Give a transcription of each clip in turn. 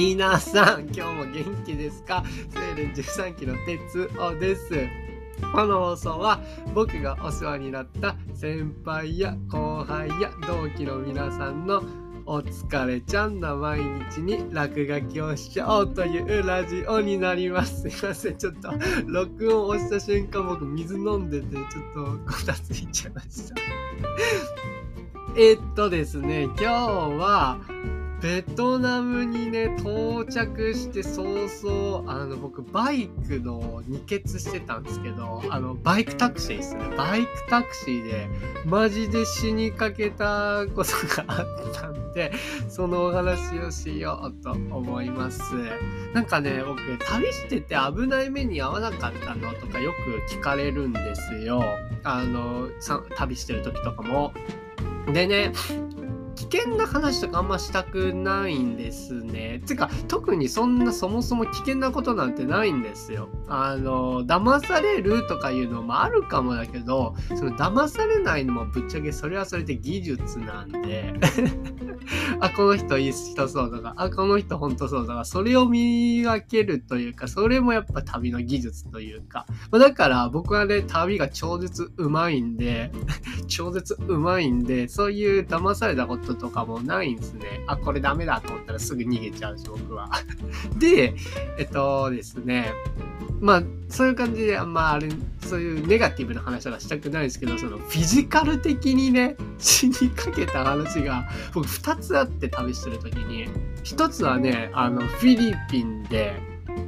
皆さん、今日も元気ですか？スウェーデン13期の哲夫です。この放送は僕がお世話になった先輩や後輩や同期の皆さんのお疲れちゃんな毎日に落書きをしちゃおうというラジオになります。すいません。ちょっと録音を押した瞬間僕水飲んでてちょっとこたついちゃいました。えっとですね、今日はベトナムにね、到着して早々、あの、僕、バイクの二欠してたんですけど、あの、バイクタクシーですね。バイクタクシーで、マジで死にかけたことがあったんで、そのお話をしようと思います。なんかね、僕、旅してて危ない目に遭わなかったのとかよく聞かれるんですよ。あの、旅してる時とかも。でね、険な話とかあんましたくないんですね。てか、特にそんなそもそも危険なことなんてないんですよ。あの、騙されるとかいうのもあるかもだけど、その騙されないのもぶっちゃけそれはそれで技術なんであ、この人いい人そうとか、あ、この人ほんとそうとか、それを見分けるというか、それもやっぱ旅の技術というか、まだから僕はね、旅が超絶うまいんで 超絶うまいんで、そういう騙されたこととかもないんですね。あ、これダメだと思ったらすぐ逃げちゃうし、僕は。で、えっとですね、まあ、そういう感じで、まあ、あれ、そういうネガティブな話はしたくないですけど、そのフィジカル的にね、死にかけた話が、僕2 2つあって旅してる時に、1つはね、あの、フィリピンで、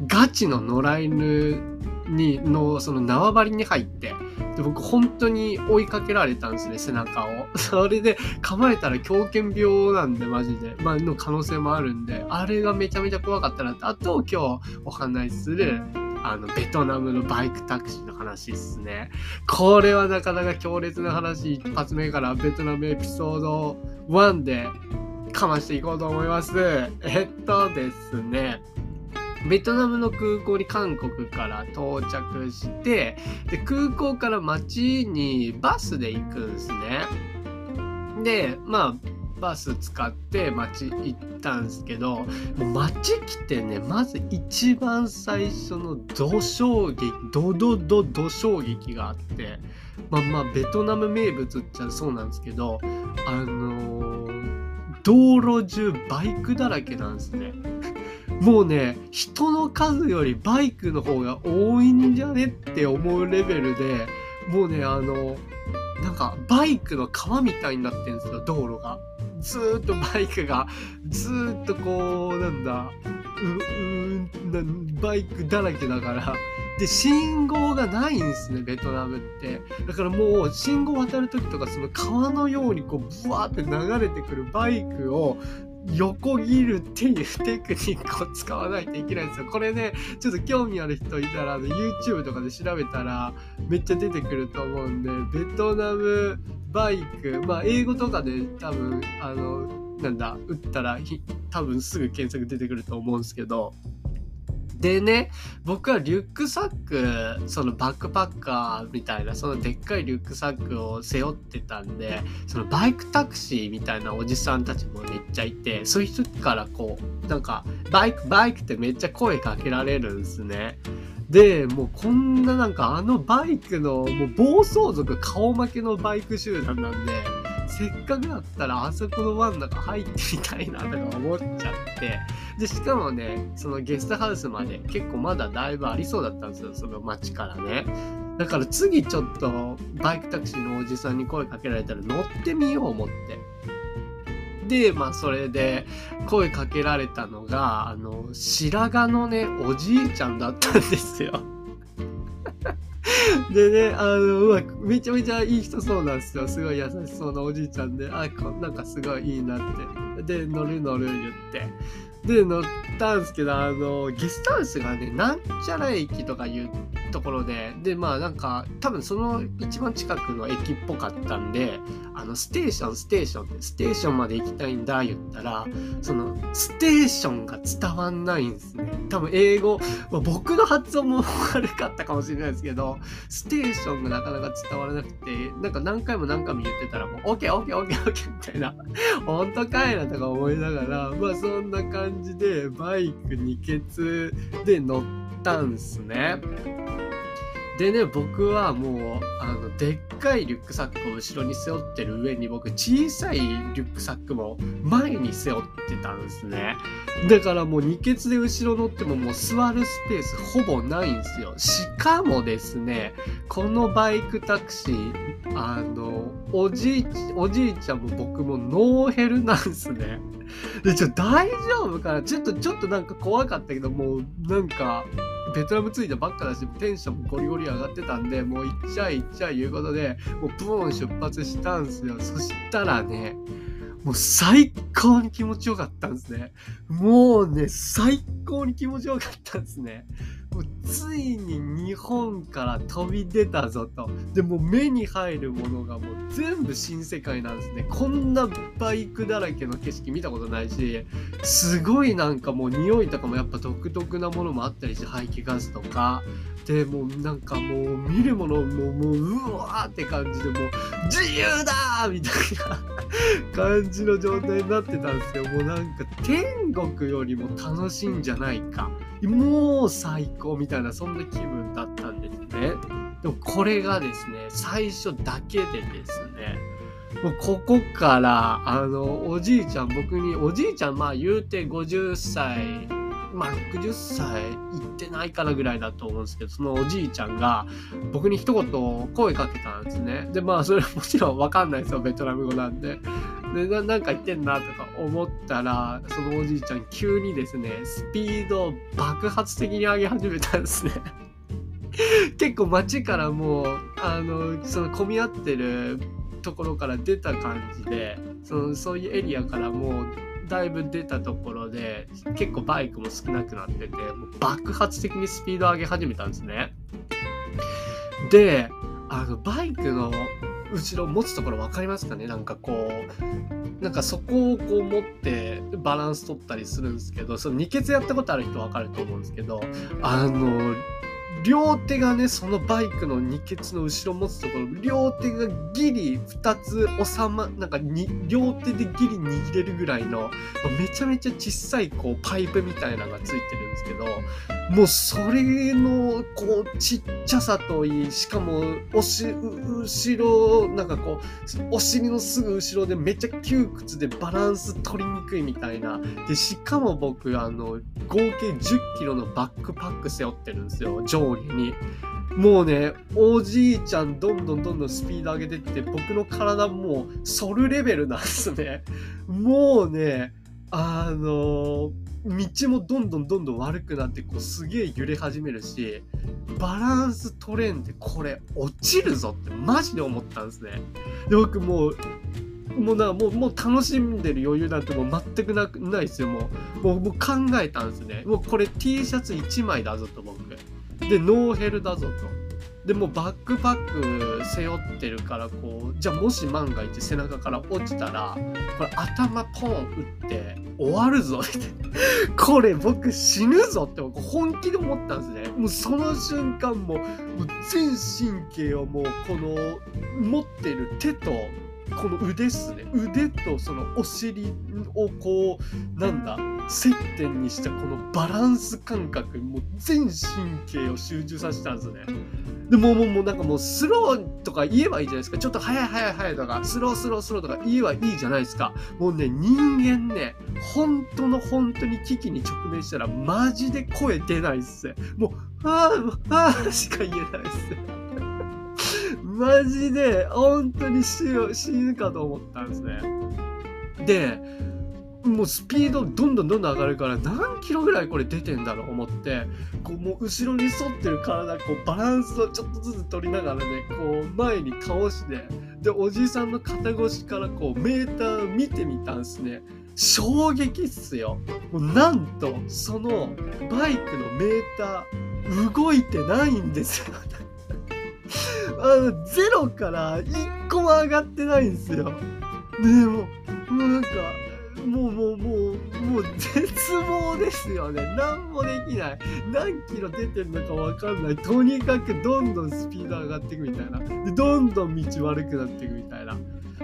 ガチの野良犬に、の、その縄張りに入って、で、僕本当に追いかけられたんですね、背中を。それで、噛まれたら狂犬病なんで、マジで。まあ、の可能性もあるんで、あれがめちゃめちゃ怖かったなって。あと、今日お話しする、あの、ベトナムのバイクタクシーの話っすね。これはなかなか強烈な話、一発目からベトナムエピソード1でかましていこうと思います。えっとですね。ベトナムの空港に韓国から到着して、で、空港から街にバスで行くんですね。で、まあ、バス使って街行ったんですけど街来てねまず一番最初の土衝撃ドドドド衝撃があってまあまあベトナム名物っちゃそうなんですけどあのー、道路中バイクだらけなんですね。もうね人の数よりバイクの方が多いんじゃねって思うレベルでもうねあのなんかバイクの川みたいになってるんですよ道路が。ずっとバイクがずっとこうなんだううんバイクだらけだからで信号がないんですねベトナムってだからもう信号渡る時とかその川のようにこうブワーって流れてくるバイクを横切るっていうテクニックを使わないといけないんですよ。これね、ちょっと興味ある人いたら、YouTube とかで調べたらめっちゃ出てくると思うんで、ベトナムバイク、まあ、英語とかで多分、あの、なんだ、打ったら、多分すぐ検索出てくると思うんですけど、でね、僕はリュックサック、そのバックパッカーみたいな、そのでっかいリュックサックを背負ってたんで、そのバイクタクシーみたいなおじさんたちもめっちゃいて、そういう人からこう、なんか、バイク、バイクってめっちゃ声かけられるんですね。で、もうこんななんかあのバイクのもう暴走族顔負けのバイク集団なんで、せっかくだったらあそこの輪の中入ってみたいなとか思っちゃって、で、しかもね、そのゲストハウスまで結構まだだいぶありそうだったんですよ、その街からね。だから次ちょっとバイクタクシーのおじさんに声かけられたら乗ってみよう思って。で、まあ、それで声かけられたのが、あの、白髪のね、おじいちゃんだったんですよ。でね、あの、うわ、めちゃめちゃいい人そうなんですよ。すごい優しそうなおじいちゃんで、あ、こなんかすごいいいなって。で、乗る乗る言って。で、乗ったんですけど、あの、ゲストハウスがね、なんちゃら駅とか言ってところで。でまあなんか多分その一番近くの駅っぽかったんであのステーションステーションステーションまで行きたいんだ言ったらそのステーションが伝わんないんですね。多分英語、僕の発音も悪かったかもしれないですけどステーションがなかなか伝わらなくてなんか何回も何回も言ってたらもう OKOKOKOK みたいな。本当かいなとか思いながらまあそんな感じでバイク二欠で乗ったんすね。でね僕はもうあのでっかいリュックサックを後ろに背負ってる上に僕小さいリュックサックも前に背負ってたんですね。だからもう二欠で後ろ乗ってももう座るスペースほぼないんですよ。しかもですねこのバイクタクシーあのおじいおじいちゃんも僕もノーヘルなんですね。でちょ大丈夫かな？ちょっとちょっとなんか怖かったけどもうなんかベトナム着いたばっかだしテンションもゴリゴリ上がってたんでもう行っちゃい行っちゃいいうことでもうプーン出発したんですよ。そしたらねもう最高に気持ちよかったんですね。もうね最高に気持ちよかったんですね。ついに日本から飛び出たぞと。でも目に入るものがもう全部新世界なんですね。こんなバイクだらけの景色見たことないし、すごいなんかもう匂いとかもやっぱ独特なものもあったりして排気ガスとか。でもうなんかもう見るものももううわーって感じでもう自由だーみたいな感じの状態になってたんですよ。もうなんか天国よりも楽しいんじゃないか。もう最高みたいなそんな気分だったんですね。でもこれがですね、最初だけでですね、もうここから、あの、おじいちゃん、僕に、おじいちゃん、まあ言うて50歳、まあ60歳いってないからぐらいだと思うんですけど、そのおじいちゃんが僕に一言声かけたんですね。で、まあそれもちろんわかんないですよ、ベトナム語なんで。でななんか言ってんなとか思ったらそのおじいちゃん急にですねスピードを爆発的に上げ始めたんですね 結構街からもうあのその混み合ってるところから出た感じでそのそういうエリアからもうだいぶ出たところで結構バイクも少なくなっててもう爆発的にスピード上げ始めたんですね。であのバイクの後ろ持つところ分かりますかね？なんかこうなんかそこをこう持ってバランス取ったりするんですけどその二欠やったことある人分かると思うんですけどあの両手がねそのバイクの二欠の後ろ持つところ両手がギリ2つ収まなんかに両手でギリ握れるぐらいのめちゃめちゃ小さいこうパイプみたいなのがついてるんですけどもうそれのこうちっちゃさといいしかもおし後ろなんかこうお尻のすぐ後ろでめっちゃ窮屈でバランス取りにくいみたいな。でしかも僕あの合計1 0キロのバックパック背負ってるんですよ。上下に。もうね、おじいちゃんどんどんどんどんスピード上げてって僕の体もう反るレベルなんですね。もうね、あの道もどんどんどんどん悪くなってこうすげえ揺れ始めるしバランス取れんでこれ落ちるぞってマジで思ったんですね。で僕もうもうなもうもう楽しんでる余裕なんてもう全くなくないですよもうもうもう考えたんですねもうこれ T シャツ1枚だぞと僕でノーヘルだぞと。でもバックパック背負ってるからこうじゃあもし万が一背中から落ちたらこれ頭ポン打って終わるぞって。これ僕死ぬぞって本気で思ったんですね。もうその瞬間ももう全神経をもうこの持ってる手とこの腕っすね。腕とそのお尻をこうなんだ接点にしたこのバランス感覚もう全神経を集中させたんですね。でももうもうなんかもうスローとか言えばいいじゃないですか。ちょっと早い早い早いとかスロースロースローとか言えばいいじゃないですか。もうね人間ね本当の本当に危機に直面したらマジで声出ないっすもうああああしか言えないっすマジで本当に死ぬかと思ったんですね。でもうスピードどんどんどんどん上がるから何キロぐらいこれ出てんだろう思ってこうもう後ろに沿ってる体こうバランスをちょっとずつ取りながらねこう前に倒してでおじいさんの肩越しからこうメーター見てみたんすね。衝撃っすよ。もうなんとそのバイクのメーター動いてないんですよ。あのゼロから1個も上がってないんですよ。でももうなんかもうもうもうもう絶望ですよね何もできない何キロ出てるのか分かんないとにかくどんどんスピード上がっていくみたいなでどんどん道悪くなっていくみたいな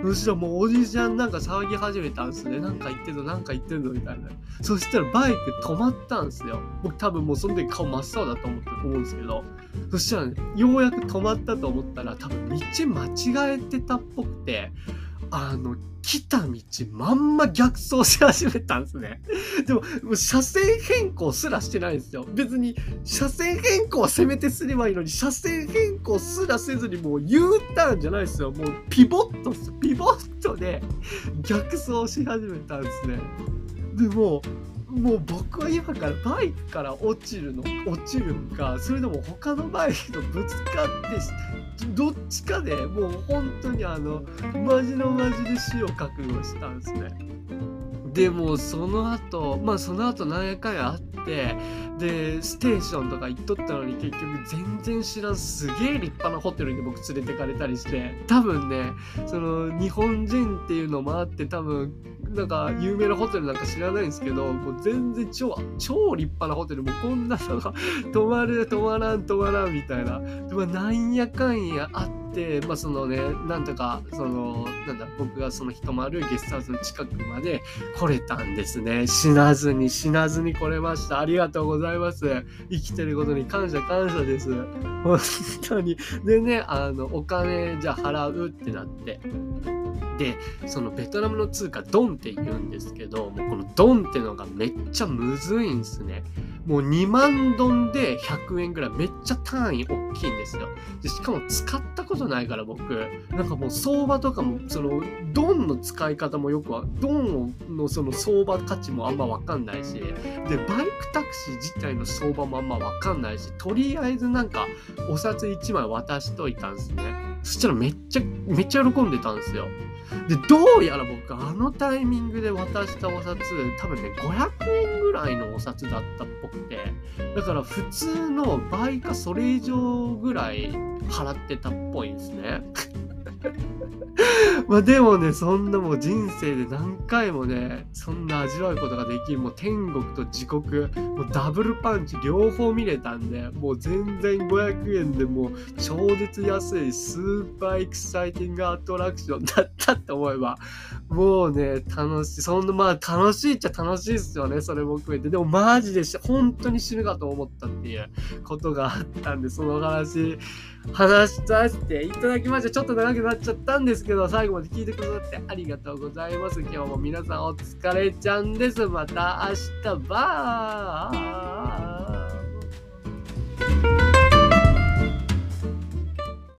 そしたらもうおじいちゃんなんか騒ぎ始めたんすね。なんか言ってんの、なんか言ってんのみたいな。そしたらバイク止まったんすよ。僕多分もうその時顔真っ青だと思って思うんですけど。そしたらね、ようやく止まったと思ったら多分道間違えてたっぽくて、あの、来た道まんま逆走し始めたんですね。でも、もう車線変更すらしてないんですよ。別に、車線変更はせめてすればいいのに、車線変更すらせずにもう U ターンじゃないですよ。もうピボットピボットで 逆走し始めたんですね。でも、もう僕は今からバイクから落ちるの落ちるかそれでも他のバイクとぶつかってどっちかでもう本当にあのマジのマジで死を覚悟したんですね。でもその後まあその後何やかあってでステーションとか行っとったのに結局全然知らんすげえ立派なホテルに僕連れてかれたりして多分ねその日本人っていうのもあって多分なんか有名なホテルなんか知らないんですけどもう全然超超立派なホテルもうこんなのが 泊まる泊まらん泊まらんみたいな。で、まあ、なんやかんやあってまあそのねなんとかそのなんだ僕がその泊まるゲストハウスの近くまで来れたんですね。死なずに死なずに来れました。ありがとうございます。生きてることに感謝感謝です。本当に。でねあのお金じゃあ払うってなってでそのベトナムの通貨ドンって言うんですけどもうこのドンってのがめっちゃむずいんですね。もう2万ドンで100円ぐらいめっちゃ単位大きいんですよ。でしかも使ったことないから僕。なんかもう相場とかもそのドンの使い方もよくはドンのその相場価値もあんま分かんないしでバイクタクシー自体の相場もあんま分かんないしとりあえずなんかお札1枚渡しといたんですね。そしたらめっちゃめっちゃ喜んでたんですよで、どうやら僕、あのタイミングで渡したお札、多分ね、500円ぐらいのお札だったっぽくて、だから普通の倍かそれ以上ぐらい払ってたっぽいんですね。まあでもね、そんなもう人生で何回もね、そんな味わうことができる、もう天国と地獄、もうダブルパンチ両方見れたんで、もう全然500円でもう超絶安いスーパーエクサイティングアトラクションだったって思えば、もうね、楽しい。そんな、まあ楽しいっちゃ楽しいっすよね、それも含めて。でもマジで本当に死ぬかと思ったっていうことがあったんで、その話、話させていただきました。ちょっと長くなっちゃったんですけど、最後まで聞いてくださってありがとうございます。今日も皆さんお疲れちゃんです。また明日、バー